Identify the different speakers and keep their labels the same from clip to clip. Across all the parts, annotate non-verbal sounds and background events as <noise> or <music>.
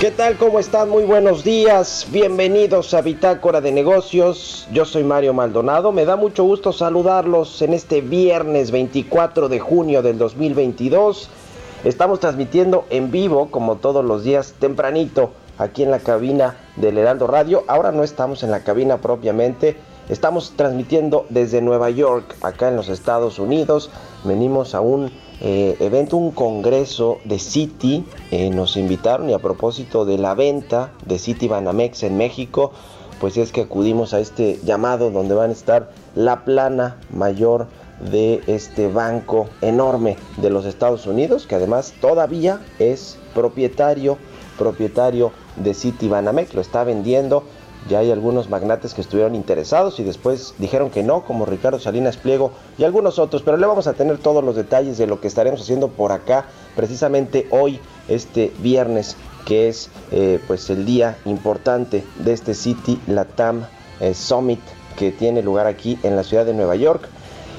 Speaker 1: ¿Qué tal? ¿Cómo están? Muy buenos días. Bienvenidos a Bitácora de Negocios. Yo soy Mario Maldonado. Me da mucho gusto saludarlos en este viernes 24 de junio del 2022. Estamos transmitiendo en vivo, como todos los días, tempranito, aquí en la cabina del Heraldo Radio. Ahora no estamos en la cabina propiamente. Estamos transmitiendo desde Nueva York, acá en los Estados Unidos. Venimos a un eh, evento, un congreso de City. Eh, nos invitaron y a propósito de la venta de City Banamex en México, pues es que acudimos a este llamado donde van a estar la plana mayor de este banco enorme de los Estados Unidos, que además todavía es propietario, propietario de City Banamex, lo está vendiendo ya hay algunos magnates que estuvieron interesados y después dijeron que no, como Ricardo Salinas Pliego y algunos otros, pero le vamos a tener todos los detalles de lo que estaremos haciendo por acá, precisamente hoy, este viernes, que es eh, pues el día importante de este City Latam eh, Summit que tiene lugar aquí en la ciudad de Nueva York.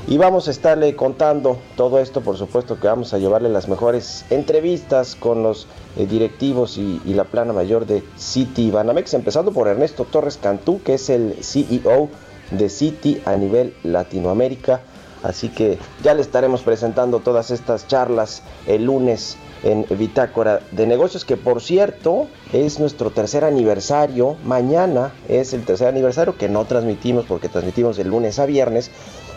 Speaker 1: Y vamos a estarle contando todo esto, por supuesto que vamos a llevarle las mejores entrevistas con los eh, directivos y, la plana mayor de City Banamex, empezando por Ernesto Torres Cantú, que es el CEO de City a nivel Latinoamérica. Así que ya le estaremos presentando todas estas charlas el lunes en Bitácora de Negocios, que por cierto es nuestro tercer aniversario. Mañana es el tercer aniversario que no transmitimos porque transmitimos de lunes a viernes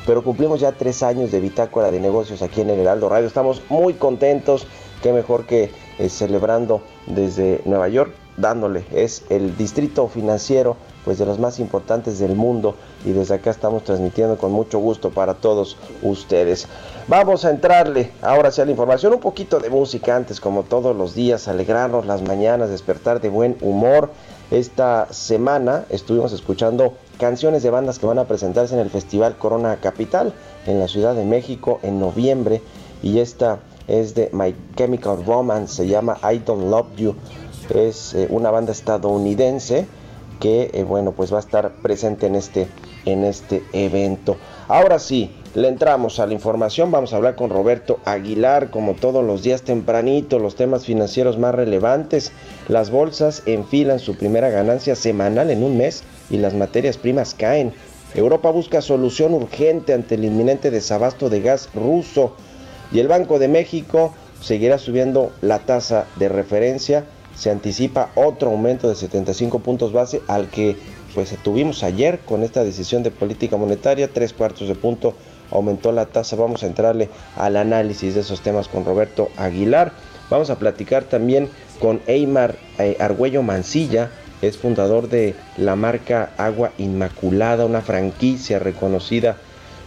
Speaker 1: pero cumplimos ya tres años de bitácora de negocios aquí en el Heraldo Radio. Estamos muy contentos, qué mejor que eh, celebrando desde Nueva York, dándole, es el distrito financiero pues de los más importantes del mundo y desde acá estamos transmitiendo con mucho gusto para todos ustedes. Vamos a entrarle ahora sí a la información, un poquito de música antes como todos los días, alegrarnos las mañanas, despertar de buen humor. Esta semana estuvimos escuchando canciones de bandas que van a presentarse en el Festival Corona Capital en la Ciudad de México en noviembre y esta es de My Chemical Romance, se llama I Don't Love You, es eh, una banda estadounidense que eh, bueno pues va a estar presente en este en este evento. Ahora sí, le entramos a la información, vamos a hablar con Roberto Aguilar, como todos los días tempranito, los temas financieros más relevantes. Las bolsas enfilan su primera ganancia semanal en un mes y las materias primas caen. Europa busca solución urgente ante el inminente desabasto de gas ruso y el Banco de México seguirá subiendo la tasa de referencia. Se anticipa otro aumento de 75 puntos base al que pues tuvimos ayer con esta decisión de política monetaria, tres cuartos de punto aumentó la tasa. Vamos a entrarle al análisis de esos temas con Roberto Aguilar. Vamos a platicar también con Eymar eh, Argüello Mancilla, es fundador de la marca Agua Inmaculada, una franquicia reconocida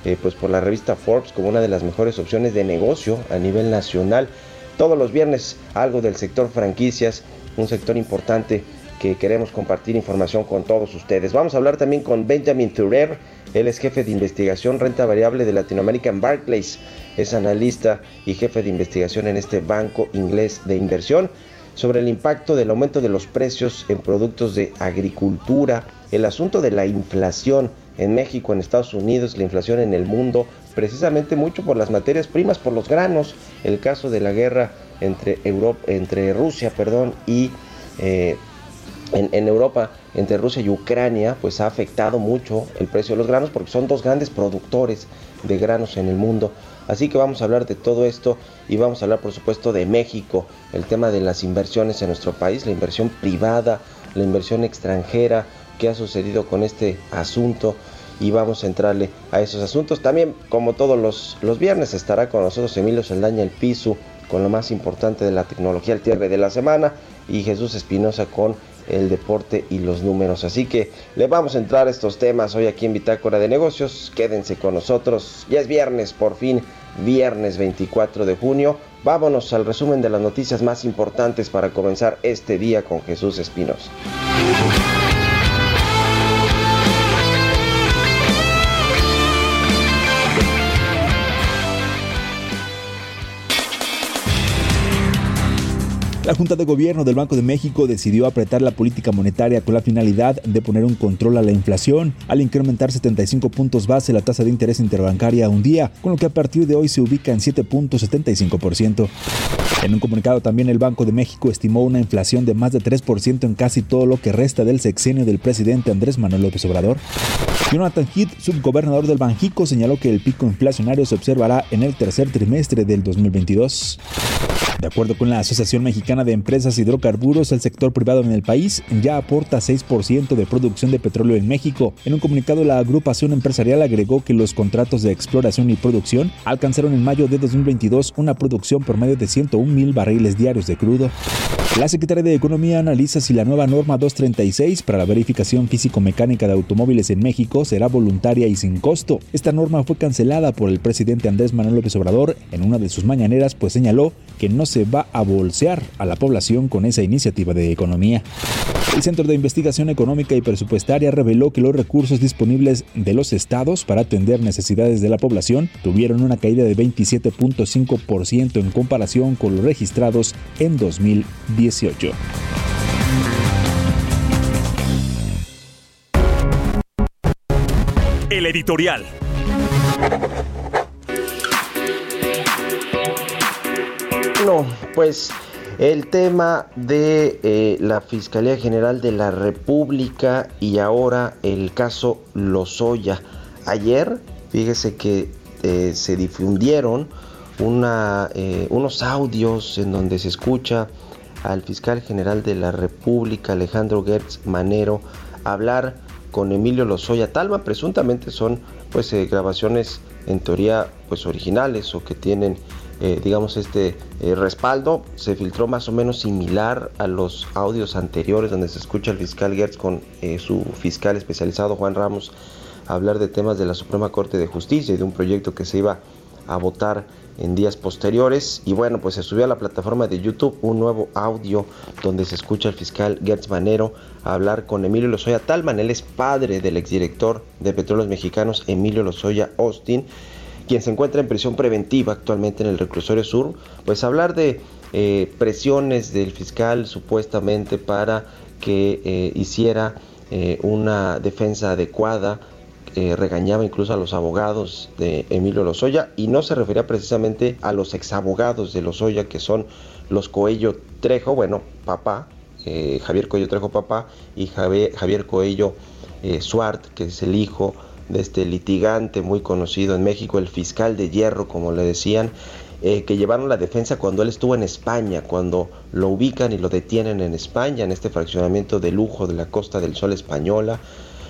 Speaker 1: eh, pues por la revista Forbes como una de las mejores opciones de negocio a nivel nacional. Todos los viernes algo del sector franquicias, un sector importante que queremos compartir información con todos ustedes. Vamos a hablar también con Benjamin Thurer, él es jefe de investigación renta variable de Latinoamérica en Barclays, es analista y jefe de investigación en este banco inglés de inversión sobre el impacto del aumento de los precios en productos de agricultura, el asunto de la inflación en México, en Estados Unidos, la inflación en el mundo, precisamente mucho por las materias primas, por los granos. El caso de la guerra entre, Europa, entre Rusia perdón, y eh, en, Europa, entre Rusia y Ucrania, pues ha afectado mucho el precio de los granos porque son dos grandes productores de granos en el mundo. Así que vamos a hablar de todo esto y vamos a hablar por supuesto de México, el tema de las inversiones en nuestro país, la inversión privada, la inversión extranjera, qué ha sucedido con este asunto y vamos a entrarle a esos asuntos. También, como todos los, los viernes, estará con nosotros Emilio Saldaña El Piso con lo más importante de la tecnología, el cierre de la semana, y Jesús Espinosa con el deporte y los números. Así que le vamos a entrar a estos temas hoy aquí en Bitácora de Negocios. Quédense con nosotros. Ya es viernes, por fin, viernes 24 de junio. Vámonos al resumen de las noticias más importantes para comenzar este día con Jesús Espinosa.
Speaker 2: La Junta de Gobierno del Banco de México decidió apretar la política monetaria con la finalidad de poner un control a la inflación al incrementar 75 puntos base la tasa de interés interbancaria a un día, con lo que a partir de hoy se ubica en 7.75%. En un comunicado también el Banco de México estimó una inflación de más de 3% en casi todo lo que resta del sexenio del presidente Andrés Manuel López Obrador. Jonathan Heath, subgobernador del Banjico, señaló que el pico inflacionario se observará en el tercer trimestre del 2022. De acuerdo con la Asociación Mexicana de Empresas Hidrocarburos, el sector privado en el país ya aporta 6% de producción de petróleo en México. En un comunicado, la agrupación empresarial agregó que los contratos de exploración y producción alcanzaron en mayo de 2022 una producción por medio de 101 mil barriles diarios de crudo. La Secretaría de Economía analiza si la nueva norma 236 para la verificación físico-mecánica de automóviles en México será voluntaria y sin costo. Esta norma fue cancelada por el presidente Andrés Manuel López Obrador en una de sus mañaneras, pues señaló que no se va a bolsear a la población con esa iniciativa de economía. El Centro de Investigación Económica y Presupuestaria reveló que los recursos disponibles de los estados para atender necesidades de la población tuvieron una caída de 27.5% en comparación con los registrados en 2018.
Speaker 3: El editorial.
Speaker 1: No, pues el tema de eh, la Fiscalía General de la República y ahora el caso Lozoya. Ayer, fíjese que eh, se difundieron una, eh, unos audios en donde se escucha al fiscal general de la República, Alejandro Gertz Manero, hablar con Emilio Lozoya Talma. Presuntamente son pues grabaciones en teoría pues originales o que tienen eh, digamos, este eh, respaldo se filtró más o menos similar a los audios anteriores donde se escucha al fiscal Gertz con eh, su fiscal especializado Juan Ramos hablar de temas de la Suprema Corte de Justicia y de un proyecto que se iba a votar en días posteriores. Y bueno, pues se subió a la plataforma de YouTube un nuevo audio donde se escucha al fiscal Gertz Manero hablar con Emilio Lozoya Talman. Él es padre del exdirector de Petróleos Mexicanos, Emilio Lozoya Austin quien se encuentra en prisión preventiva actualmente en el reclusorio sur, pues hablar de eh, presiones del fiscal supuestamente para que eh, hiciera eh, una defensa adecuada, regañaba incluso a los abogados de Emilio Lozoya y no se refería precisamente a los exabogados de Lozoya que son los Coello Trejo, bueno, papá, Javier Coello Trejo papá y Javier, Coello Suart, que es el hijo de este litigante muy conocido en México, el fiscal de hierro, como le decían, eh, que llevaron la defensa cuando él estuvo en España, cuando lo ubican y lo detienen en España, en este fraccionamiento de lujo de la Costa del Sol española,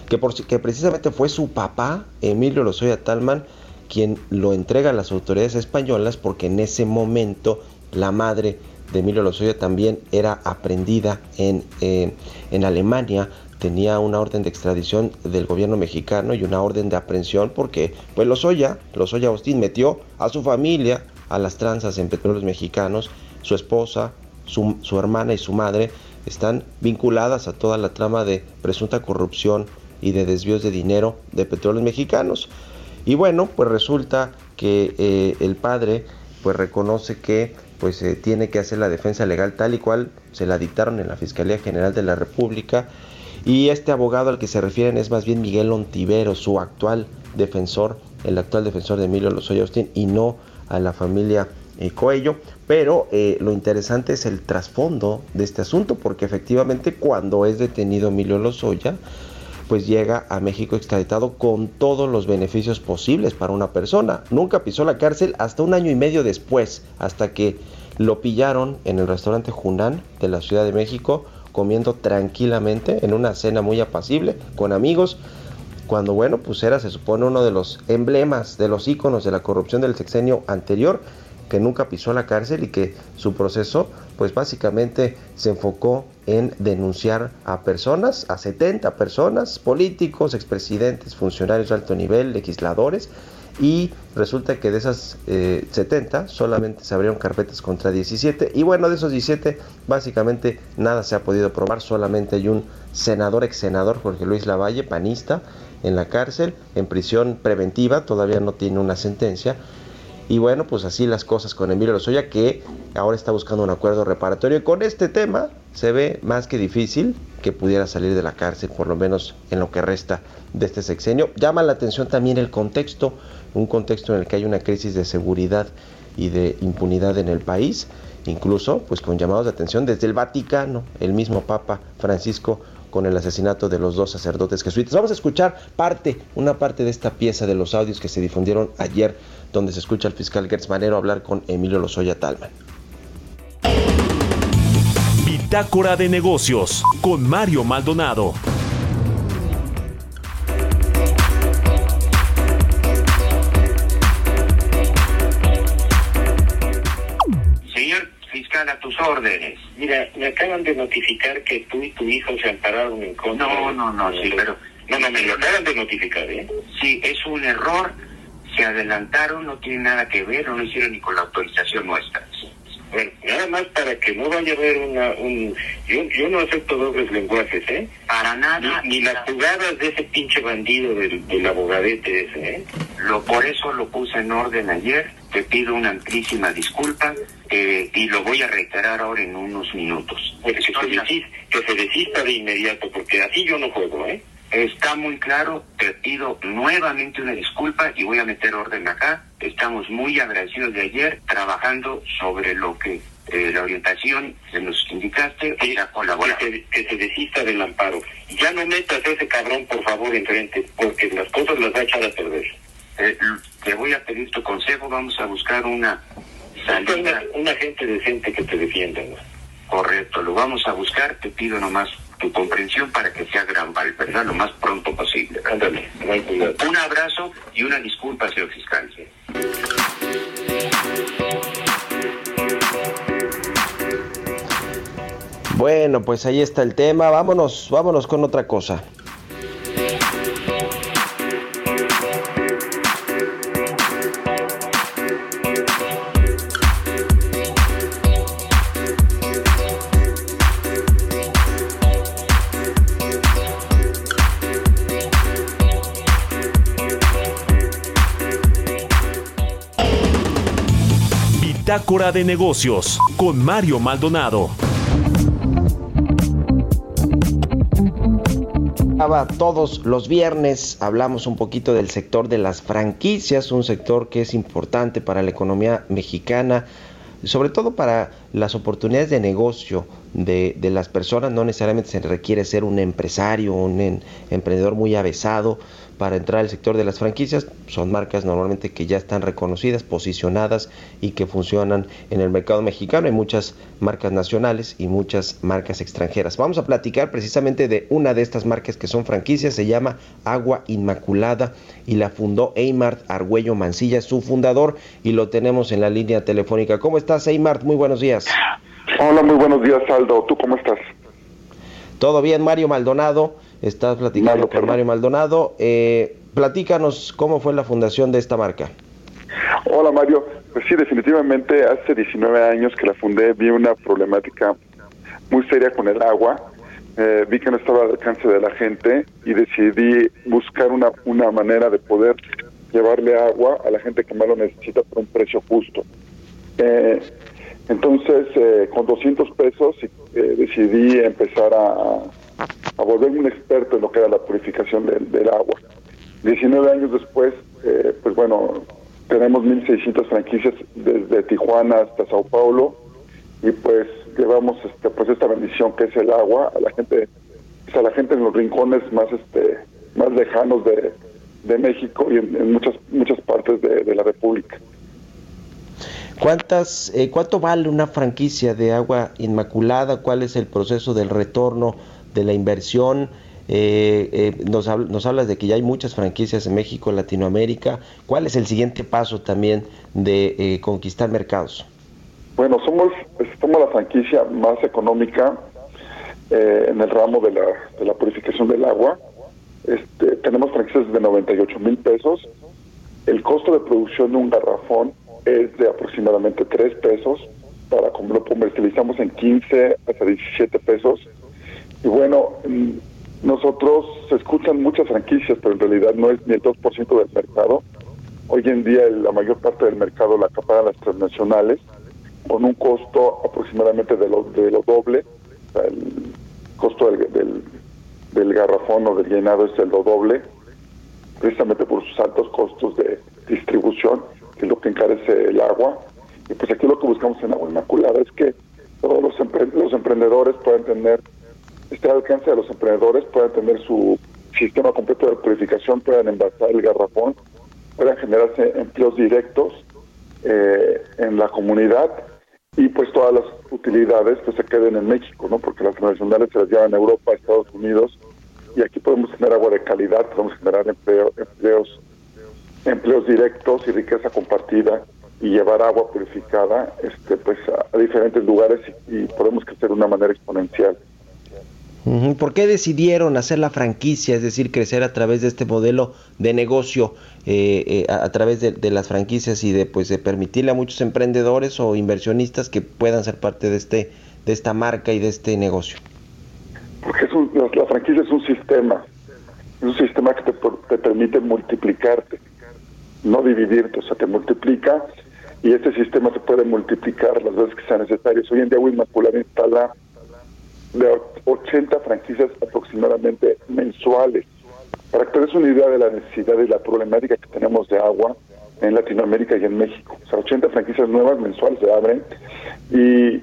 Speaker 1: que, por, que precisamente fue su papá, Emilio Lozoya Talman, quien lo entrega a las autoridades españolas porque en ese momento la madre de Emilio Lozoya también era aprendida en, en Alemania tenía una orden de extradición del gobierno mexicano y una orden de aprehensión porque pues Lozoya, Lozoya Austin metió a su familia a las tranzas en petróleos mexicanos, su esposa, su, su hermana y su madre están vinculadas a toda la trama de presunta corrupción y de desvíos de dinero de petróleos mexicanos. Y bueno, pues resulta que eh, el padre pues reconoce que pues eh, tiene que hacer la defensa legal tal y cual se la dictaron en la Fiscalía General de la República Y este abogado al que se refieren es más bien Miguel Ontivero, su actual defensor, el actual defensor de Emilio Lozoya Austin, y no a la familia eh, Coello. Pero eh, lo interesante es el trasfondo de este asunto, porque efectivamente cuando es detenido Emilio Lozoya, pues llega a México extraditado con todos los beneficios posibles para una persona. Nunca pisó la cárcel hasta un año y medio después, hasta que lo pillaron en el restaurante Junán de la Ciudad de México comiendo tranquilamente en una cena muy apacible con amigos cuando bueno pues era se supone uno de los emblemas de los íconos de la corrupción del sexenio anterior que nunca pisó la cárcel y que su proceso pues básicamente se enfocó en denunciar a personas, a 70 personas, políticos, expresidentes, funcionarios de alto nivel, legisladores, y resulta que de esas 70 eh, solamente se abrieron carpetas contra 17 y bueno, de esos 17 básicamente nada se ha podido probar, solamente hay un senador, ex senador Jorge Luis Lavalle, panista, en la cárcel, en prisión preventiva, todavía no tiene una sentencia y bueno, pues así las cosas con Emilio Lozoya, que ahora está buscando un acuerdo reparatorio. Con este tema se ve más que difícil que pudiera salir de la cárcel, por lo menos en lo que resta de este sexenio. Llama la atención también el contexto, un contexto en el que hay una crisis de seguridad y de impunidad en el país, incluso pues con llamados de atención desde el Vaticano, el mismo Papa Francisco con el asesinato de los dos sacerdotes jesuitas. Vamos a escuchar parte, una parte de esta pieza de los audios que se difundieron ayer, donde se escucha al fiscal Gertz Manero hablar con Emilio Lozoya Talman.
Speaker 3: Bitácora de negocios con Mario Maldonado.
Speaker 4: a tus órdenes. Mira, me acaban de notificar que tú y tu hijo se ampararon en contra.
Speaker 5: No, no, no, sí, pero.
Speaker 4: No, no, me lo acaban de notificar, ¿eh?
Speaker 5: Sí, es un error. Se adelantaron, no tiene nada que ver, no lo hicieron ni con la autorización nuestra.
Speaker 4: Bueno, nada más para que no vaya a haber una, un... Yo, yo no acepto dobles lenguajes, ¿eh?
Speaker 5: Para nada.
Speaker 4: Ni, las jugadas de ese pinche bandido del, del abogadete ese, ¿eh?
Speaker 5: Lo, por eso lo puse en orden ayer. Te pido una amplísima disculpa eh, y lo voy a reiterar ahora en unos minutos.
Speaker 4: Pues que, se desista, que se desista de inmediato, porque así yo no juego, ¿eh?
Speaker 5: Está muy claro, te pido nuevamente una disculpa y voy a meter orden acá. Estamos muy agradecidos de ayer trabajando sobre lo que eh, la orientación que nos indicaste
Speaker 4: que, que, se, desista del amparo. Ya no metas a ese cabrón, por favor, enfrente, porque las cosas las va a echar a perder.
Speaker 5: Eh, te voy a pedir tu consejo, vamos a buscar una salida.
Speaker 4: Una, gente decente que te defienda.
Speaker 5: Correcto, lo vamos a buscar, te pido nomás tu comprensión para que sea gran ¿verdad? Lo más pronto posible.
Speaker 4: Ándale,
Speaker 5: Un abrazo y una disculpa, señor fiscal.
Speaker 1: Bueno, pues ahí está el tema. Vámonos, vámonos con otra cosa.
Speaker 3: Bitácora de negocios con Mario Maldonado.
Speaker 1: Todos los viernes hablamos un poquito del sector de las franquicias, un sector que es importante para la economía mexicana, sobre todo para las oportunidades de negocio de, las personas. No necesariamente se requiere ser un empresario, un emprendedor muy avesado para entrar al sector de las franquicias. Son marcas normalmente que ya están reconocidas, posicionadas y que funcionan en el mercado mexicano. Hay muchas marcas nacionales y muchas marcas extranjeras. Vamos a platicar precisamente de una de estas marcas que son franquicias. Se llama Agua Inmaculada y la fundó Eymart Argüello Mancilla, su fundador, y lo tenemos en la línea telefónica. ¿Cómo estás, Eymart? Muy buenos días.
Speaker 6: Hola, muy buenos días, Aldo. ¿Tú cómo estás?
Speaker 1: Todo bien, Mario Maldonado. Estás platicando con Mario Maldonado. Eh, platícanos cómo fue la fundación de esta marca.
Speaker 6: Hola Mario, pues sí, definitivamente hace 19 años que la fundé vi una problemática muy seria con el agua. Eh, vi que no estaba al alcance de la gente y decidí buscar una, una manera de poder llevarle agua a la gente que más lo necesita por un precio justo. Eh, entonces, con 200 pesos decidí empezar a, a volverme un experto en lo que era la purificación del, agua. 19 años después, eh, pues bueno, tenemos 1.600 franquicias desde Tijuana hasta Sao Paulo y pues llevamos este, pues esta bendición que es el agua a la gente, pues, a la gente en los rincones más este más lejanos de, México y en, muchas muchas partes de, la República.
Speaker 1: ¿Cuántas, eh, ¿Cuánto vale una franquicia de agua inmaculada? ¿Cuál es el proceso del retorno de la inversión? Eh, eh, nos, nos, hablas de que ya hay muchas franquicias en México, en Latinoamérica. ¿Cuál es el siguiente paso también de eh, conquistar mercados?
Speaker 6: Bueno, somos, somos la franquicia más económica en el ramo de la, de la purificación del agua. Este, tenemos franquicias de 98 mil pesos. El costo de producción de un garrafón es de aproximadamente 3 pesos. Para como lo comercializamos en 15 hasta 17 pesos. Y bueno, nosotros se escuchan muchas franquicias, pero en realidad no es ni el 2% del mercado. Hoy en día la mayor parte del mercado la acaparan las transnacionales con un costo aproximadamente de lo, de lo doble. el costo del, del, garrafón o del llenado es el lo doble, precisamente por sus altos costos de distribución, que es lo que encarece el agua. Y pues aquí lo que buscamos en Agua Inmaculada es que todos los, los emprendedores puedan tener esté al alcance de los emprendedores, puedan tener su sistema completo de purificación, puedan envasar el garrafón, puedan generarse empleos directos eh, en la comunidad y pues todas las utilidades que se queden en México, ¿no? Porque las nacionales se las llevan a Europa, a Estados Unidos y aquí podemos tener agua de calidad, podemos generar empleo, empleos empleos directos y riqueza compartida y llevar agua purificada este pues a, diferentes lugares y, y podemos crecer de una manera exponencial.
Speaker 1: ¿Por qué decidieron hacer la franquicia, es decir, crecer a través de este modelo de negocio, eh, eh, a, través de, las franquicias y de pues de permitirle a muchos emprendedores o inversionistas que puedan ser parte de este de esta marca y de este negocio?
Speaker 6: Porque la, franquicia es un sistema, es un sistema que te, te permite multiplicarte, no dividirte, o sea, te multiplica y este sistema se puede multiplicar las veces que sea necesario. Hoy en día Inmaculada instala de 80 franquicias aproximadamente mensuales. Para que te des una idea de la necesidad y la problemática que tenemos de agua en Latinoamérica y en México. O sea, 80 franquicias nuevas mensuales se abren y,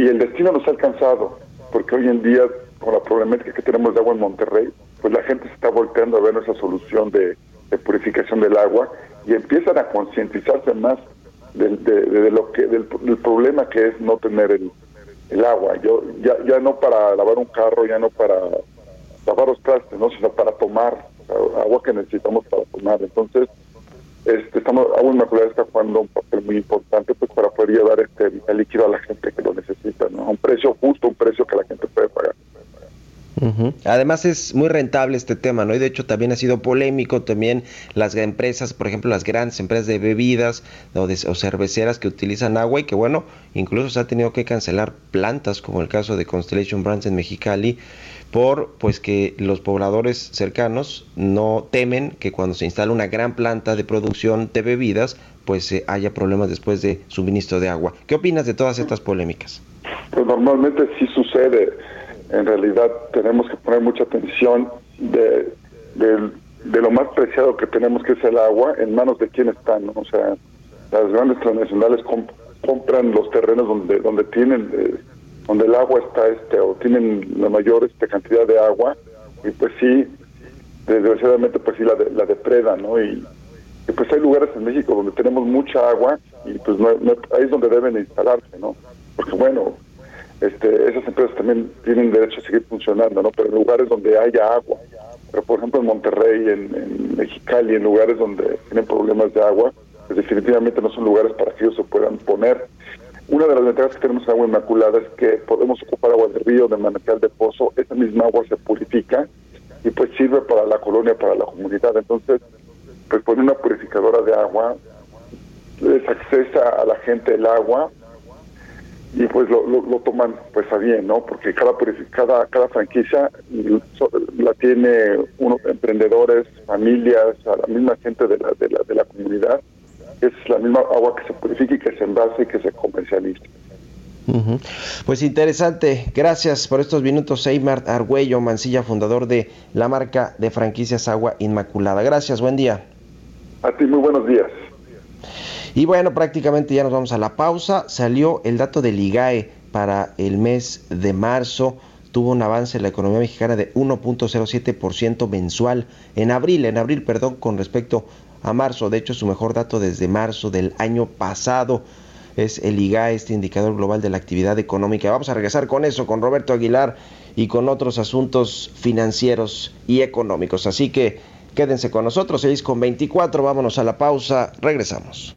Speaker 6: y el destino nos ha alcanzado, porque hoy en día, con la problemática que tenemos de agua en Monterrey, pues la gente se está volteando a ver nuestra solución de, purificación del agua y empiezan a concientizarse más de, de, lo que del problema que es no tener el, el agua, yo ya, ya no para lavar un carro, ya no para lavar los trastes, ¿no? sino para tomar, agua que necesitamos para tomar. Entonces, este, estamos, Agua Inmaculada está jugando un papel muy importante pues para poder llevar este líquido a la gente que lo necesita, ¿no? a un precio justo, un precio que la gente puede pagar.
Speaker 1: Además es muy rentable este tema, ¿no? Y de hecho también ha sido polémico también las empresas, por ejemplo, las grandes empresas de bebidas o, cerveceras que utilizan agua y que bueno, incluso se ha tenido que cancelar plantas, como el caso de Constellation Brands en Mexicali, por pues que los pobladores cercanos no temen que cuando se instale una gran planta de producción de bebidas, pues eh, haya problemas después de suministro de agua. ¿Qué opinas de todas estas polémicas?
Speaker 6: Pues normalmente sí sucede en realidad tenemos que poner mucha atención de, de, lo más preciado que tenemos, que es el agua, en manos de quién están. O sea, las grandes transnacionales compran los terrenos donde donde tienen eh, donde el agua está este o tienen la mayor este, cantidad de agua y pues sí desgraciadamente pues sí la la depredan no y, pues hay lugares en México donde tenemos mucha agua y pues no, ahí es donde deben instalarse no porque bueno este, esas empresas también tienen derecho a seguir funcionando, ¿no? Pero en lugares donde haya agua, pero por ejemplo en Monterrey, en, Mexicali, en lugares donde tienen problemas de agua, pues definitivamente no son lugares para que ellos se puedan poner. Una de las ventajas que tenemos en agua inmaculada es que podemos ocupar agua de río, de manantial, de pozo, esa misma agua se purifica y pues sirve para la colonia, para la comunidad. Entonces, pues poner una purificadora de agua les accesa a la gente el agua y pues lo, lo, toman pues a bien, ¿no? Porque cada cada cada franquicia la tiene unos emprendedores, familias, a la misma gente de la, de la, de la comunidad. Es la misma agua que se purifica y que se envase y que se comercializa.
Speaker 1: Pues interesante. Gracias por estos minutos, Eymar Argüello Mancilla, fundador de la marca de franquicias Agua Inmaculada. Gracias, buen día.
Speaker 6: A ti, muy buenos días.
Speaker 1: Y bueno, prácticamente ya nos vamos a la pausa. Salió el dato del IGAE para el mes de marzo. Tuvo un avance en la economía mexicana de 1.07% mensual en abril, en abril, perdón, con respecto a marzo. De hecho, su mejor dato desde marzo del año pasado es el IGAE, este indicador global de la actividad económica. Vamos a regresar con eso, con Roberto Aguilar y con otros asuntos financieros y económicos. Así que quédense con nosotros, 6 con 24, vámonos a la pausa, regresamos.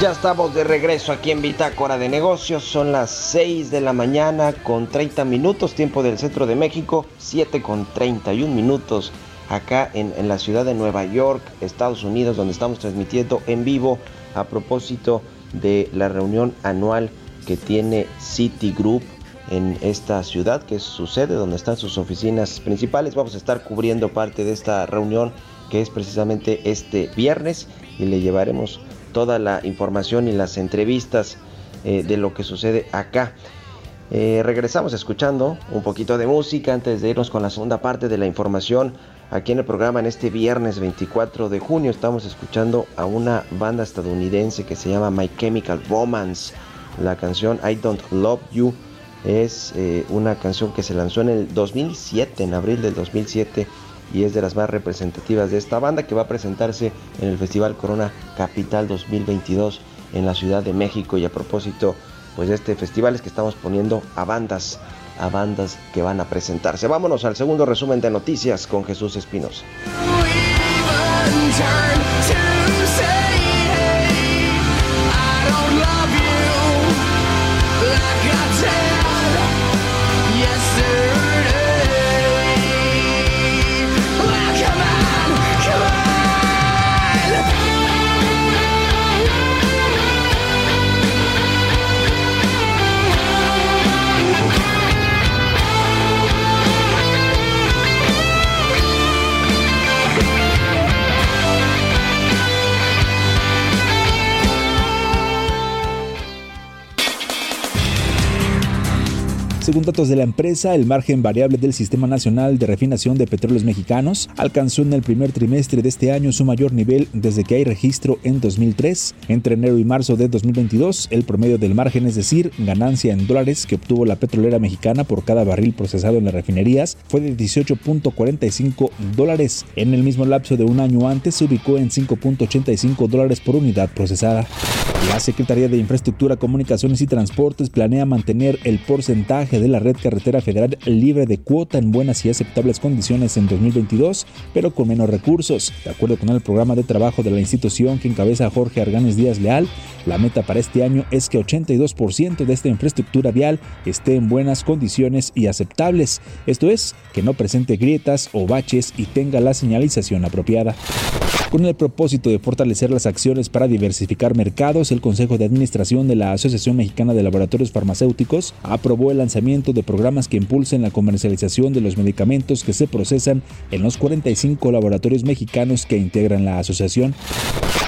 Speaker 1: Ya estamos de regreso aquí en Bitácora de Negocios. Son las 6 de la mañana con 30 minutos, tiempo del centro de México, 7 con 31 minutos acá en, en, la ciudad de Nueva York, Estados Unidos, donde estamos transmitiendo en vivo a propósito de la reunión anual que tiene Citigroup en esta ciudad, que es su sede, donde están sus oficinas principales. Vamos a estar cubriendo parte de esta reunión que es precisamente este viernes y le llevaremos toda la información y las entrevistas eh, de lo que sucede acá. Eh, regresamos escuchando un poquito de música antes de irnos con la segunda parte de la información. Aquí en el programa en este viernes 24 de junio estamos escuchando a una banda estadounidense que se llama My Chemical Romance. La canción I Don't Love You es eh, una canción que se lanzó en el 2007, en abril del 2007 y es de las más representativas de esta banda que va a presentarse en el Festival Corona Capital 2022 en la Ciudad de México y a propósito pues de este festival es que estamos poniendo a bandas a bandas que van a presentarse. Vámonos al segundo resumen de noticias con Jesús Espinosa.
Speaker 2: Según datos de la empresa, el margen variable del Sistema Nacional de Refinación de Petróleos Mexicanos alcanzó en el primer trimestre de este año su mayor nivel desde que hay registro en 2003. Entre enero y marzo de 2022, el promedio del margen, es decir, ganancia en dólares que obtuvo la petrolera mexicana por cada barril procesado en las refinerías, fue de 18.45 dólares. En el mismo lapso de un año antes se ubicó en 5.85 dólares por unidad procesada. La Secretaría de Infraestructura, Comunicaciones y Transportes planea mantener el porcentaje de la red carretera federal libre de cuota en buenas y aceptables condiciones en 2022, pero con menos recursos. De acuerdo con el programa de trabajo de la institución que encabeza Jorge Arganes Díaz Leal, la meta para este año es que 82% de esta infraestructura vial esté en buenas condiciones y aceptables, esto es, que no presente grietas o baches y tenga la señalización apropiada. Con el propósito de fortalecer las acciones para diversificar mercados, el Consejo de Administración de la Asociación Mexicana de Laboratorios Farmacéuticos aprobó el lanzamiento de programas que impulsen la comercialización de los medicamentos que se procesan en los 45 laboratorios mexicanos que integran la asociación.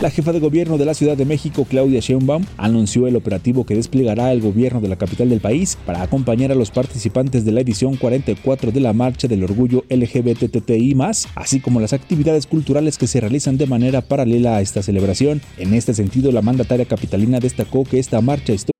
Speaker 2: La jefa de gobierno de la Ciudad de México, Claudia Sheinbaum, anunció el operativo que desplegará el gobierno de la capital del país para acompañar a los participantes de la edición 44 de la Marcha del Orgullo LGBTTI+, así como las actividades culturales que se realizan de manera paralela a esta celebración. En este sentido, la mandataria capitalina destacó que esta marcha histórica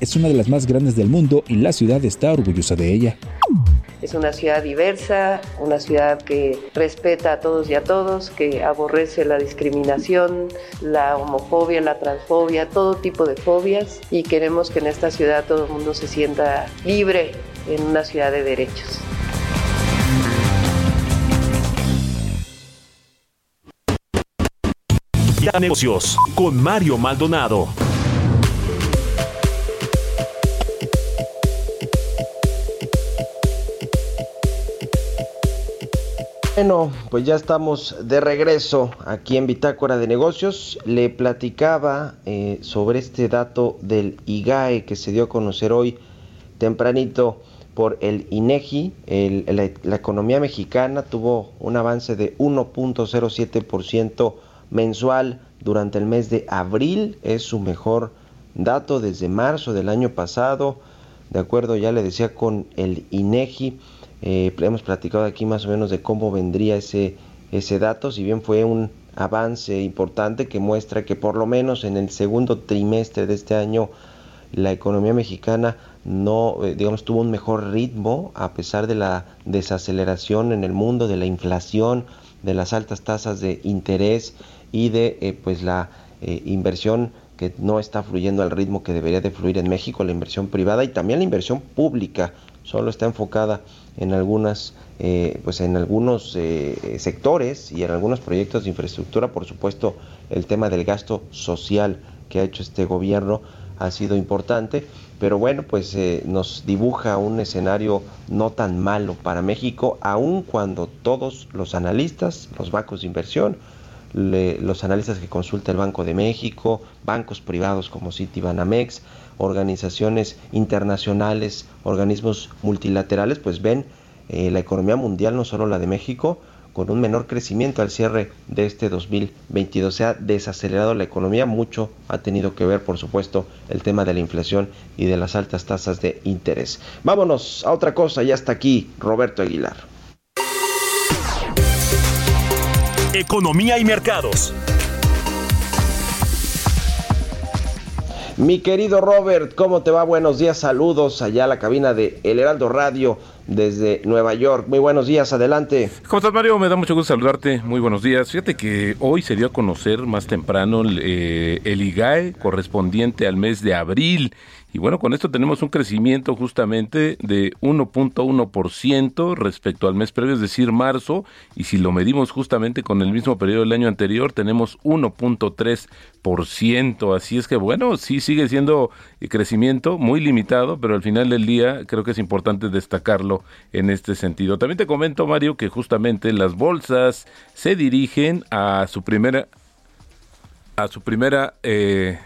Speaker 2: Es una de las más grandes del mundo y la ciudad está orgullosa de ella.
Speaker 7: Es una ciudad diversa, una ciudad que respeta a todos y a todos, que aborrece la discriminación, la homofobia, la transfobia, todo tipo de fobias y queremos que en esta ciudad todo el mundo se sienta libre en una ciudad de derechos.
Speaker 3: Negocios con Mario Maldonado.
Speaker 1: Bueno, pues ya estamos de regreso aquí en Bitácora de Negocios. Le platicaba eh, sobre este dato del IGAE que se dio a conocer hoy tempranito por el INEGI. la, la, economía mexicana tuvo un avance de 1.07% mensual durante el mes de abril. Es su mejor dato desde marzo del año pasado. De acuerdo, ya le decía con el INEGI. Eh, hemos platicado aquí más o menos de cómo vendría ese, ese dato, si bien fue un avance importante que muestra que por lo menos en el segundo trimestre de este año la economía mexicana no, eh, digamos, tuvo un mejor ritmo a pesar de la desaceleración en el mundo, de la inflación, de las altas tasas de interés y de eh, pues la inversión que no está fluyendo al ritmo que debería de fluir en México, la inversión privada y también la inversión pública. Solo está enfocada en algunas eh, pues en algunos eh, sectores y en algunos proyectos de infraestructura. Por supuesto el tema del gasto social que ha hecho este gobierno ha sido importante pero bueno pues eh, nos dibuja un escenario no tan malo para México aun cuando todos los analistas los bancos de inversión los analistas que consulta el Banco de México bancos privados como Citibanamex organizaciones internacionales, organismos multilaterales, pues ven eh, la economía mundial, no solo la de México, con un menor crecimiento al cierre de este 2022. Se ha desacelerado la economía, mucho ha tenido que ver, por supuesto, el tema de la inflación y de las altas tasas de interés. Vámonos a otra cosa, ya está aquí Roberto Aguilar.
Speaker 3: Economía y mercados.
Speaker 1: Mi querido Robert, ¿cómo te va? Buenos días, saludos allá a la cabina de El Heraldo Radio desde Nueva York. Muy buenos días, adelante.
Speaker 8: ¿Cómo estás, Mario? Me da mucho gusto saludarte. Muy buenos días. Fíjate que hoy se dio a conocer más temprano eh, el IGAE correspondiente al mes de abril y bueno, con esto tenemos un crecimiento justamente de 1.1% respecto al mes previo, es decir, marzo, y si lo medimos justamente con el mismo periodo del año anterior, tenemos 1.3%. Así es que bueno, sí sigue siendo crecimiento muy limitado, pero al final del día creo que es importante destacarlo en este sentido. También te comento, Mario, que justamente las bolsas se dirigen a su primera a su primera eh,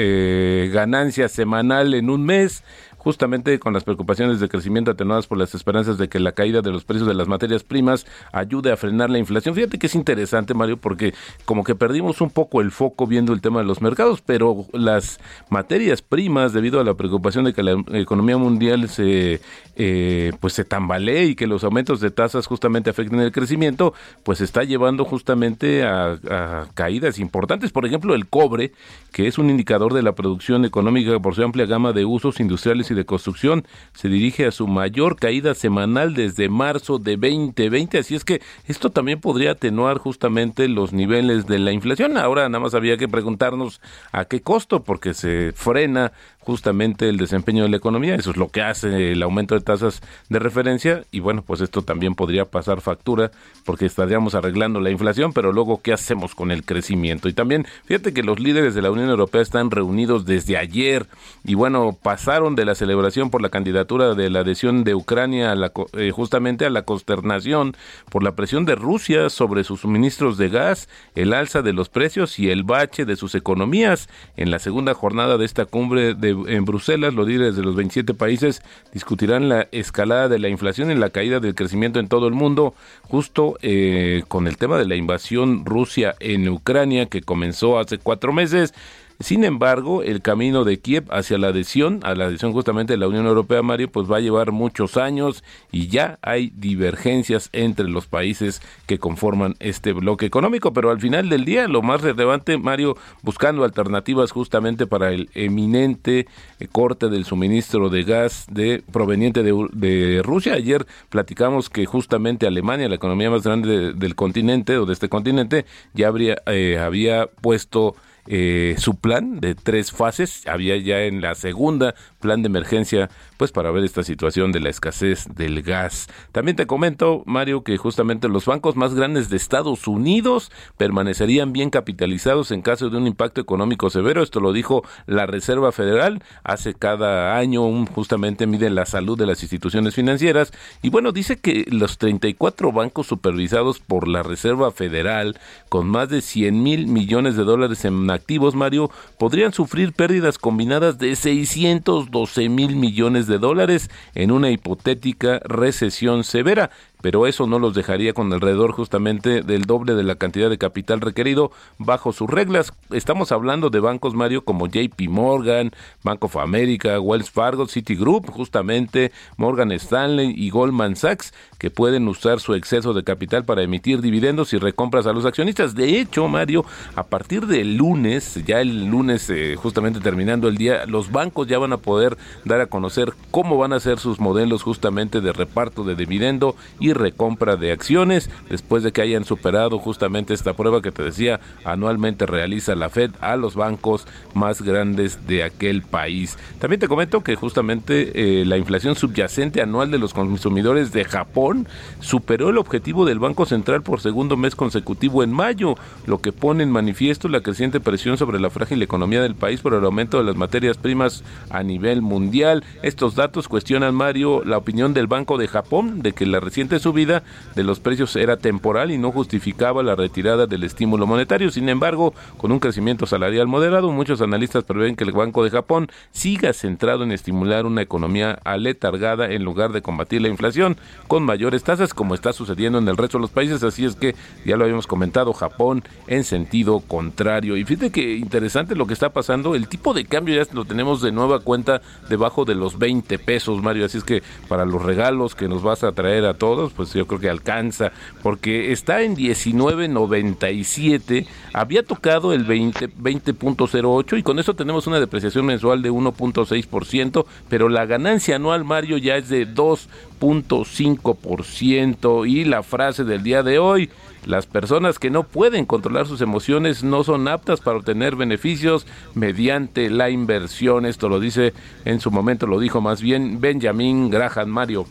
Speaker 8: eh, ganancia semanal en un mes justamente con las preocupaciones de crecimiento atenuadas por las esperanzas de que la caída de los precios de las materias primas ayude a frenar la inflación. Fíjate que es interesante, Mario, porque como que perdimos un poco el foco viendo el tema de los mercados, pero las materias primas, debido a la preocupación de que la economía mundial se eh, pues se tambalee y que los aumentos de tasas justamente afecten el crecimiento, pues está llevando justamente a, a caídas importantes. Por ejemplo, el cobre, que es un indicador de la producción económica por su amplia gama de usos industriales y de Construcción se dirige a su mayor caída semanal desde marzo de 2020, así es que esto también podría atenuar justamente los niveles de la inflación. Ahora nada más había que preguntarnos a qué costo, porque se frena justamente el desempeño de la economía. Eso es lo que hace el aumento de tasas de referencia y bueno, pues esto también podría pasar factura porque estaríamos arreglando la inflación, pero luego ¿qué hacemos con el crecimiento? Y también fíjate que los líderes de la Unión Europea están reunidos desde ayer y bueno, pasaron de la celebración por la candidatura de la adhesión de Ucrania a la, eh, justamente a la consternación por la presión de Rusia sobre sus suministros de gas, el alza de los precios y el bache de sus economías. En la segunda jornada de esta cumbre de en Bruselas, los líderes de los 27 países discutirán la escalada de la inflación y la caída del crecimiento en todo el mundo, justo eh, con el tema de la invasión Rusia en Ucrania que comenzó hace cuatro meses. Sin embargo, el camino de Kiev hacia la adhesión, a la adhesión justamente de la Unión Europea, Mario, pues va a llevar muchos años y ya hay divergencias entre los países que conforman este bloque económico. Pero al final del día, lo más relevante, Mario, buscando alternativas justamente para el eminente eh, corte del suministro de gas de proveniente de, Rusia. Ayer platicamos que justamente Alemania, la economía más grande del continente o de este continente, ya habría eh, había puesto eh, su plan de tres fases. Había ya en la segunda plan de emergencia, pues para ver esta situación de la escasez del gas. También te comento, Mario, que justamente los bancos más grandes de Estados Unidos permanecerían bien capitalizados en caso de un impacto económico severo. Esto lo dijo la Reserva Federal. Hace cada año un, justamente mide la salud de las instituciones financieras. Y bueno, dice que los 34 bancos supervisados por la Reserva Federal, con más de 100 mil millones de dólares en activos, Mario, podrían sufrir pérdidas combinadas de 612 mil millones de dólares en una hipotética recesión severa pero eso no los dejaría con alrededor justamente del doble de la cantidad de capital requerido bajo sus reglas. Estamos hablando de bancos, Mario, como JP Morgan, Bank of America, Wells Fargo, Citigroup, justamente Morgan Stanley y Goldman Sachs, que pueden usar su exceso de capital para emitir dividendos y recompras a los accionistas. De hecho, Mario, a partir del lunes, ya el lunes eh, justamente terminando el día, los bancos ya van a poder dar a conocer cómo van a ser sus modelos justamente de reparto de dividendo recompra de acciones después de que hayan superado justamente esta prueba que te decía anualmente realiza la Fed a los bancos más grandes de aquel país. También te comento que justamente eh, la inflación subyacente anual de los consumidores de Japón superó el objetivo del Banco Central por segundo mes consecutivo en mayo, lo que pone en manifiesto la creciente presión sobre la frágil economía del país por el aumento de las materias primas a nivel mundial. Estos datos cuestionan, Mario, la opinión del Banco de Japón de que la reciente subida de los precios era temporal y no justificaba la retirada del estímulo monetario. Sin embargo, con un crecimiento salarial moderado, muchos analistas prevén que el Banco de Japón siga centrado en estimular una economía aletargada en lugar de combatir la inflación con mayores tasas, como está sucediendo en el resto de los países. Así es que ya lo habíamos comentado, Japón en sentido contrario. Y fíjate que interesante lo que está pasando, el tipo de cambio ya lo tenemos de nueva cuenta debajo de los 20 pesos, Mario. Así es que para los regalos que nos vas a traer a todos, pues yo creo que alcanza, porque está en 19.97, había tocado el 20, 20.08 y con eso tenemos una depreciación mensual de 1.6%, pero la ganancia anual, Mario, ya es de 2.5% y la frase del día de hoy, las personas que no pueden controlar sus emociones no son aptas para obtener beneficios mediante la inversión. Esto lo dice en su momento, lo dijo más bien Benjamin Graham Mario.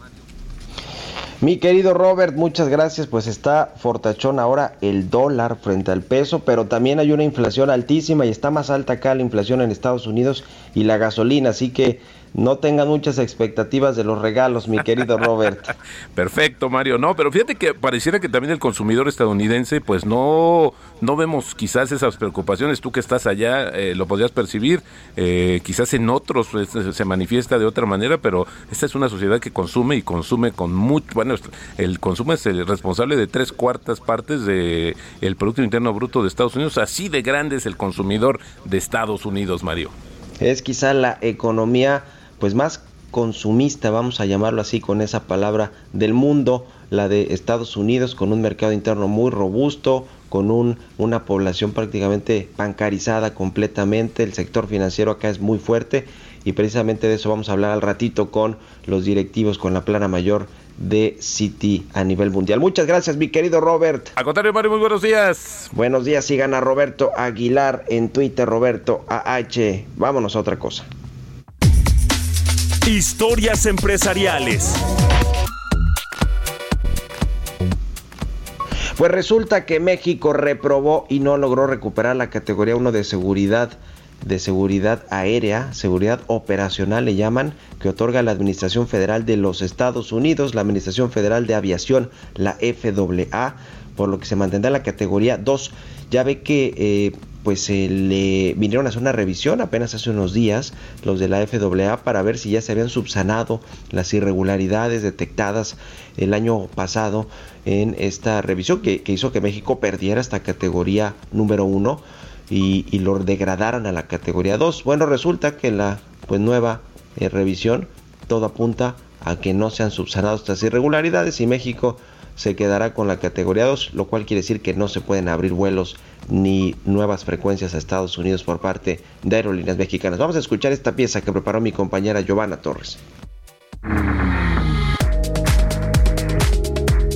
Speaker 1: Mi querido Robert, muchas gracias. Pues está fortachón ahora el dólar frente al peso, pero también hay una inflación altísima y está más alta acá la inflación en Estados Unidos y la gasolina. Así que no tengan muchas expectativas de los regalos, mi querido <laughs> Robert.
Speaker 8: Perfecto, Mario. No, pero fíjate que pareciera que también el consumidor estadounidense, pues no, no vemos quizás esas preocupaciones. Tú que estás allá eh, lo podrías percibir. Eh, quizás en otros pues, se manifiesta de otra manera, pero esta es una sociedad que consume y consume con mucho. Bueno, el consumo es el responsable de tres cuartas partes del el Producto Interno Bruto de Estados Unidos. Así de grande es el consumidor de Estados Unidos, Mario.
Speaker 1: Es quizá la economía pues más consumista, vamos a llamarlo así con esa palabra, del mundo. la de Estados Unidos, con un mercado interno muy robusto, con un, una población prácticamente bancarizada completamente, el sector financiero acá es muy fuerte y precisamente de eso vamos a hablar al ratito con los directivos, con la plana mayor de City a nivel mundial. Muchas gracias, mi querido Robert.
Speaker 8: Al contrario, Mario, muy buenos días.
Speaker 1: Buenos días, sigan a Roberto Aguilar en Twitter, Roberto AH. Vámonos a otra cosa.
Speaker 3: Historias empresariales.
Speaker 1: Pues resulta que México reprobó y no logró recuperar la categoría 1 de seguridad de seguridad aérea, seguridad operacional le llaman, que otorga la Administración Federal de los Estados Unidos, la Administración Federal de Aviación, la FAA, por lo que se mantendrá la categoría 2. Ya ve que eh, pues se le vinieron a hacer una revisión apenas hace unos días los de la FAA para ver si ya se habían subsanado las irregularidades detectadas el año pasado en esta revisión que, hizo que México perdiera esta categoría número 1 y, lo degradaran a la categoría 2. Bueno, resulta que la pues nueva eh, revisión todo apunta a que no se han subsanado estas irregularidades y México se quedará con la categoría 2, lo cual quiere decir que no se pueden abrir vuelos ni nuevas frecuencias a Estados Unidos por parte de aerolíneas mexicanas. Vamos a escuchar esta pieza que preparó mi compañera Giovanna Torres.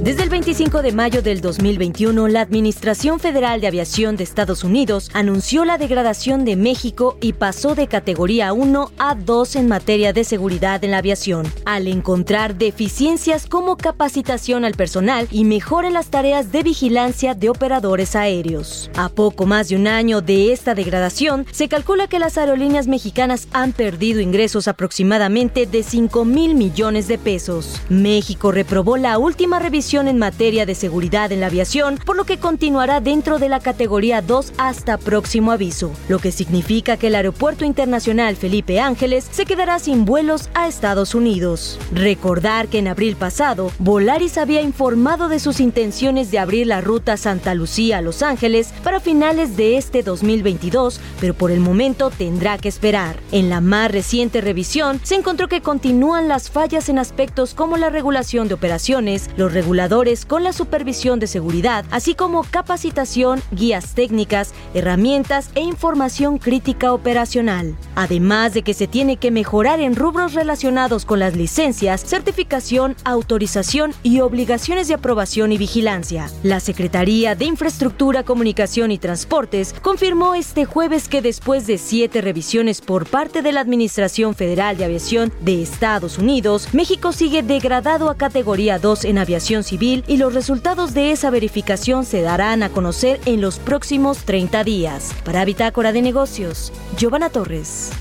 Speaker 9: Desde el 25 de mayo del 2021, la Administración Federal de Aviación de Estados Unidos anunció la degradación de México y pasó de categoría 1 a 2 en materia de seguridad en la aviación, al encontrar deficiencias como capacitación al personal y mejora en las tareas de vigilancia de operadores aéreos. A poco más de un año de esta degradación, se calcula que las aerolíneas mexicanas han perdido ingresos aproximadamente de 5 mil millones de pesos. México reprobó la última revisión en materia de seguridad en la aviación, por lo que continuará dentro de la categoría 2 hasta próximo aviso, lo que significa que el Aeropuerto Internacional Felipe Ángeles se quedará sin vuelos a Estados Unidos. Recordar que en abril pasado, Volaris había informado de sus intenciones de abrir la ruta Santa Lucía a Los Ángeles para finales de este 2022, pero por el momento tendrá que esperar. En la más reciente revisión, se encontró que continúan las fallas en aspectos como la regulación de operaciones, los reguladores con la supervisión de seguridad, así como capacitación, guías técnicas, herramientas e información crítica operacional. Además de que se tiene que mejorar en rubros relacionados con las licencias, certificación, autorización y obligaciones de aprobación y vigilancia. La Secretaría de Infraestructura, Comunicación y Transportes confirmó este jueves que después de siete revisiones por parte de la Administración Federal de Aviación de Estados Unidos, México sigue degradado a categoría 2 en aviación y los resultados de esa verificación se darán a conocer en los próximos 30 días. Para Bitácora de Negocios, Giovanna Torres.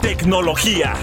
Speaker 3: Tecnología.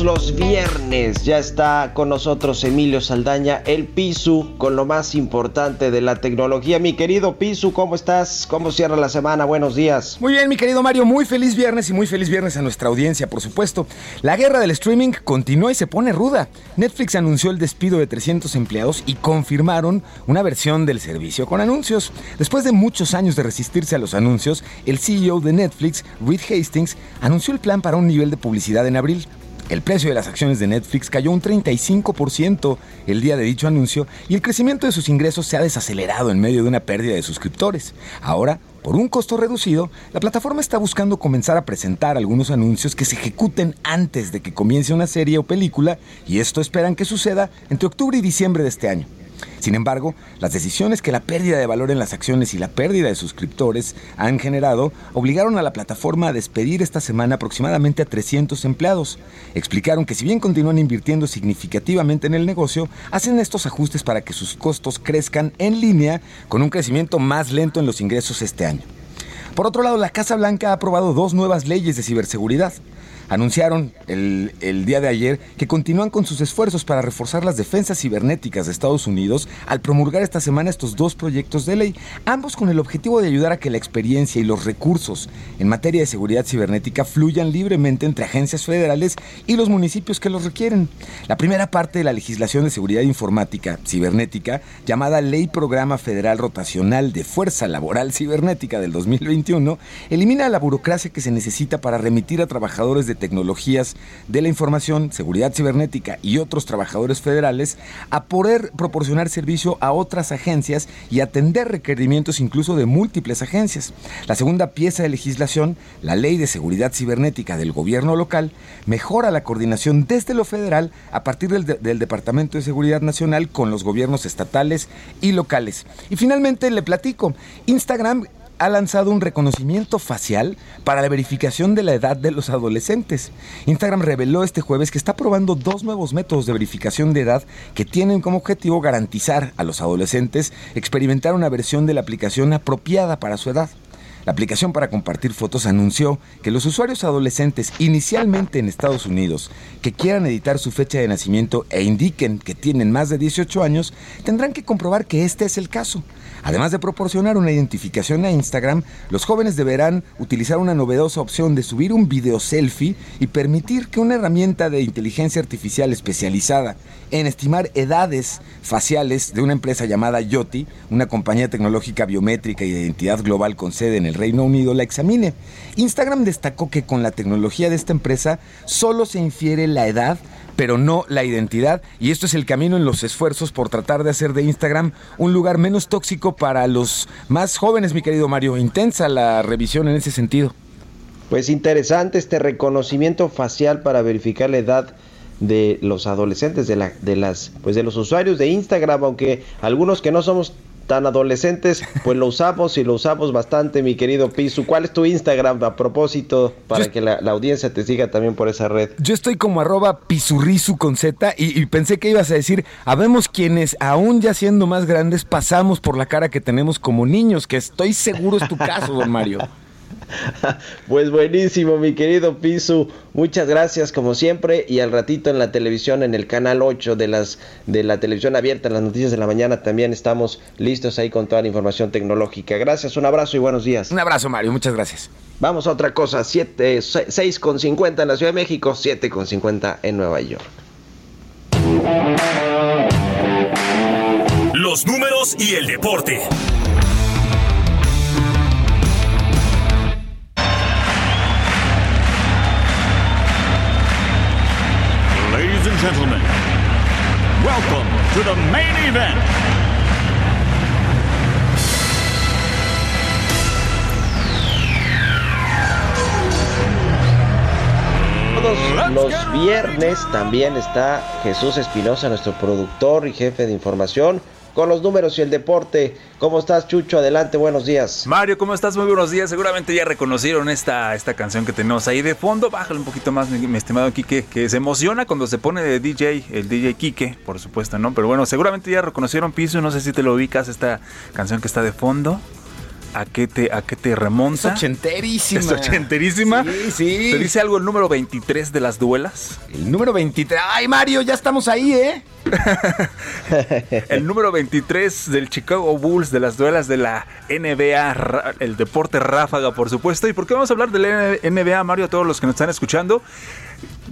Speaker 1: Los viernes. Ya está con nosotros Emilio Saldaña, el Pisu, con lo más importante de la tecnología. Mi querido Pisu, ¿cómo estás? ¿Cómo cierra la semana? Buenos días.
Speaker 10: Muy bien, mi querido Mario. Muy feliz viernes y muy feliz viernes a nuestra audiencia, por supuesto. La guerra del streaming continúa y se pone ruda. Netflix anunció el despido de 300 empleados y confirmaron una versión del servicio con anuncios. Después de muchos años de resistirse a los anuncios, el CEO de Netflix, Reed Hastings, anunció el plan para un nivel de publicidad en abril el precio de las acciones de Netflix cayó un 35% el día de dicho anuncio y el crecimiento de sus ingresos se ha desacelerado en medio de una pérdida de suscriptores. Ahora, por un costo reducido, la plataforma está buscando comenzar a presentar algunos anuncios que se ejecuten antes de que comience una serie o película y esto esperan que suceda entre octubre y diciembre de este año. Sin embargo, las decisiones que la pérdida de valor en las acciones y la pérdida de suscriptores han generado obligaron a la plataforma a despedir esta semana aproximadamente a 300 empleados. Explicaron que si bien continúan invirtiendo significativamente en el negocio, hacen estos ajustes para que sus costos crezcan en línea con un crecimiento más lento en los ingresos este año. Por otro lado, la Casa Blanca ha aprobado dos nuevas leyes de ciberseguridad. Anunciaron el, el, día de ayer que continúan con sus esfuerzos para reforzar las defensas cibernéticas de Estados Unidos al promulgar esta semana estos dos proyectos de ley, ambos con el objetivo de ayudar a que la experiencia y los recursos en materia de seguridad cibernética fluyan libremente entre agencias federales y los municipios que los requieren. La primera parte de la legislación de seguridad informática cibernética, llamada Ley Programa Federal Rotacional de Fuerza Laboral Cibernética del 2021, elimina la burocracia que se necesita para remitir a trabajadores de tecnologías de la información, seguridad cibernética y otros trabajadores federales a poder proporcionar servicio a otras agencias y atender requerimientos incluso de múltiples agencias. La segunda pieza de legislación, la Ley de Seguridad Cibernética del Gobierno local, mejora la coordinación desde lo federal a partir del, del Departamento de Seguridad Nacional con los gobiernos estatales y locales. Y finalmente le platico, Instagram ha lanzado un reconocimiento facial para la verificación de la edad de los adolescentes. Instagram reveló este jueves que está probando dos nuevos métodos de verificación de edad que tienen como objetivo garantizar a los adolescentes experimentar una versión de la aplicación apropiada para su edad. La aplicación para compartir fotos anunció que los usuarios adolescentes inicialmente en Estados Unidos que quieran editar su fecha de nacimiento e indiquen que tienen más de 18 años tendrán que comprobar que este es el caso. Además de proporcionar una identificación a Instagram, los jóvenes deberán utilizar una novedosa opción de subir un video selfie y permitir que una herramienta de inteligencia artificial especializada en estimar edades faciales de una empresa llamada Yoti, una compañía tecnológica biométrica y de identidad global con sede en el Reino Unido, la examine. Instagram destacó que con la tecnología de esta empresa solo se infiere la edad pero no la identidad. Y esto es el camino en los esfuerzos por tratar de hacer de Instagram un lugar menos tóxico para los más jóvenes, mi querido Mario. Intensa la revisión en ese sentido.
Speaker 1: Pues interesante este reconocimiento facial para verificar la edad de los adolescentes, de, la, de las, pues de los usuarios de Instagram, aunque algunos que no somos tan adolescentes, pues lo usamos y lo usamos bastante, mi querido Pisu. ¿Cuál es tu Instagram a propósito para que la, audiencia te siga también por esa red?
Speaker 10: Yo estoy como arroba pisurrisu con Z y, y, pensé que ibas a decir, habemos quienes aún ya siendo más grandes pasamos por la cara que tenemos como niños, que estoy seguro es tu caso, don Mario. <laughs> <laughs>
Speaker 1: Pues buenísimo, mi querido Pisu. Muchas gracias como siempre y al ratito en la televisión en el canal 8 de las de la televisión abierta, en las noticias de la mañana también estamos listos ahí con toda la información tecnológica. Gracias, un abrazo y buenos días.
Speaker 10: Un abrazo, Mario, muchas gracias.
Speaker 1: Vamos a otra cosa, 7 6.50 en la Ciudad de México, 7.50 en Nueva York.
Speaker 3: Los números y el deporte.
Speaker 11: And gentlemen, welcome to the main event.
Speaker 1: Todos los viernes también está Jesús Espinosa, nuestro productor y jefe de información con los números y el deporte. ¿Cómo estás, Chucho? Adelante, buenos días.
Speaker 2: Mario, ¿cómo estás? Muy buenos días. Seguramente ya reconocieron esta, esta canción que tenemos ahí de fondo. Bájale un poquito más, mi, mi estimado Quique, que se emociona cuando se pone de DJ, el DJ Quique, por supuesto, ¿no? Pero bueno, seguramente ya reconocieron Piso, no sé si te lo ubicas, esta canción que está de fondo. ¿A qué te, a qué te remonta?
Speaker 10: Es ochenterísima.
Speaker 2: Es ochenterísima.
Speaker 10: Sí, sí.
Speaker 2: ¿Te dice algo el número 23 de las duelas?
Speaker 10: El número 23. ¡Ay, Mario! Ya estamos ahí, ¿eh? <laughs>
Speaker 2: el número 23 del Chicago Bulls de las duelas de la NBA, el deporte ráfaga, por supuesto. ¿Y por qué vamos a hablar de la NBA, Mario, a todos los que nos están escuchando?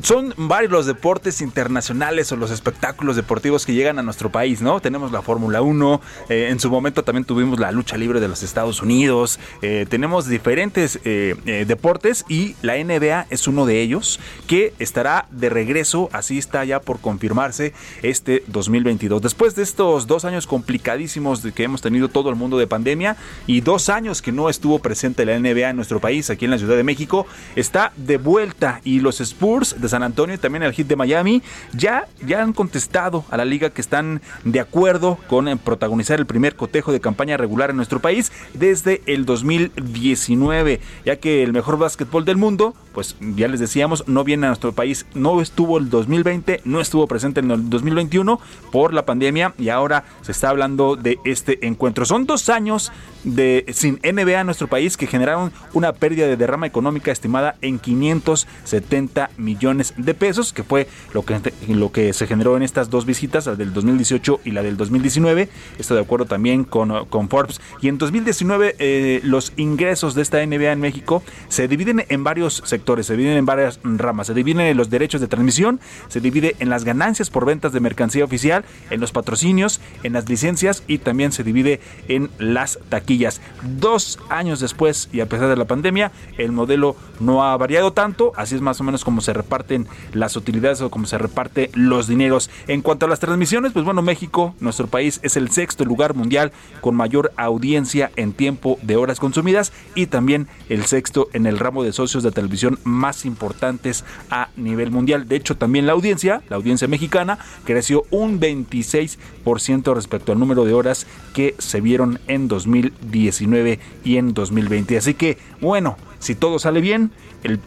Speaker 2: Son varios los deportes internacionales o los espectáculos deportivos que llegan a nuestro país, ¿no? Tenemos la Fórmula 1, eh, en su momento también tuvimos la lucha libre de los Estados Unidos, eh, tenemos diferentes eh, deportes y la NBA es uno de ellos que estará de regreso, así está ya por confirmarse este 2022. Después de estos dos años complicadísimos que hemos tenido todo el mundo de pandemia y dos años que no estuvo presente la NBA en nuestro país, aquí en la Ciudad de México, está de vuelta y los Spurs de San Antonio y también el Heat de Miami ya, ya han contestado a la liga que están de acuerdo con eh, protagonizar el primer cotejo de campaña regular en nuestro país desde el 2019, ya que el mejor básquetbol del mundo, pues ya les decíamos, no viene a nuestro país, no estuvo el 2020, no estuvo presente en el 2021 por la pandemia y ahora se está hablando de este encuentro. Son dos años de sin NBA en nuestro país que generaron una pérdida de derrama económica estimada en 570 millones de pesos, que fue lo que, lo que se generó en estas dos visitas, la del 2018 y la del 2019. Esto de acuerdo también con, con Forbes. Y en 2019 eh, los ingresos de esta NBA en México se dividen en varios sectores, se dividen en varias ramas. Se dividen en los derechos de transmisión, se divide en las ganancias por ventas de mercancía oficial, en los patrocinios, en las licencias y también se divide en las taquillas. Dos años después y a pesar de la pandemia, el modelo no ha variado tanto, así es más o menos como se reparten las utilidades o como se reparte los dineros. En cuanto a las transmisiones, pues bueno, México, nuestro país, es el sexto lugar mundial con mayor audiencia en tiempo de horas consumidas y también el sexto en el ramo de socios de televisión más importantes a nivel mundial. De hecho, también la audiencia, la audiencia mexicana, creció un 26% respecto al número de horas que se vieron en 2019 y en 2020. Así que, bueno, si todo sale bien,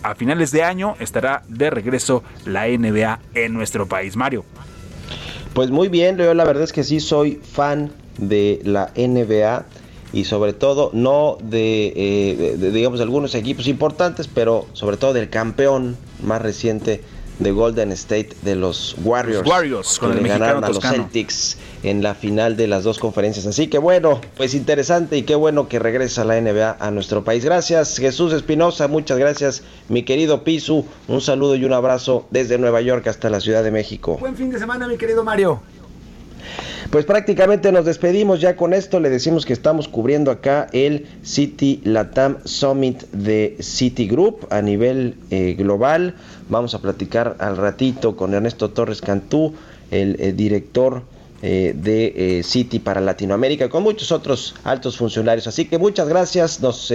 Speaker 2: a finales de año estará de regreso la NBA en nuestro país. Mario.
Speaker 1: Pues muy bien, Leo, la verdad es que sí soy fan de la NBA y sobre todo no de, eh, de, digamos algunos equipos importantes, pero sobre todo del campeón más reciente de Golden State de los Warriors.
Speaker 2: Warriors con el
Speaker 1: le ganaron a los Celtics en la final de las dos conferencias. Así que bueno, pues interesante y qué bueno que regresa la NBA a nuestro país. Gracias Jesús Espinosa, muchas gracias mi querido Pisu. Un saludo y un abrazo desde Nueva York hasta la Ciudad de México.
Speaker 10: Buen fin de semana mi querido Mario.
Speaker 1: Pues prácticamente nos despedimos ya con esto. Le decimos que estamos cubriendo acá el City Latam Summit de Citigroup a nivel eh, global. Vamos a platicar al ratito con Ernesto Torres Cantú, el eh, director eh, de City para Latinoamérica, con muchos otros altos funcionarios. Así que muchas gracias. Nos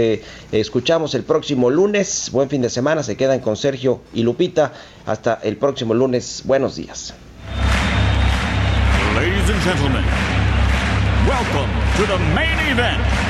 Speaker 1: escuchamos el próximo lunes. Buen fin de semana. Se quedan con Sergio y Lupita. Hasta el próximo lunes. Buenos días.
Speaker 11: Ladies and gentlemen, welcome to the main event.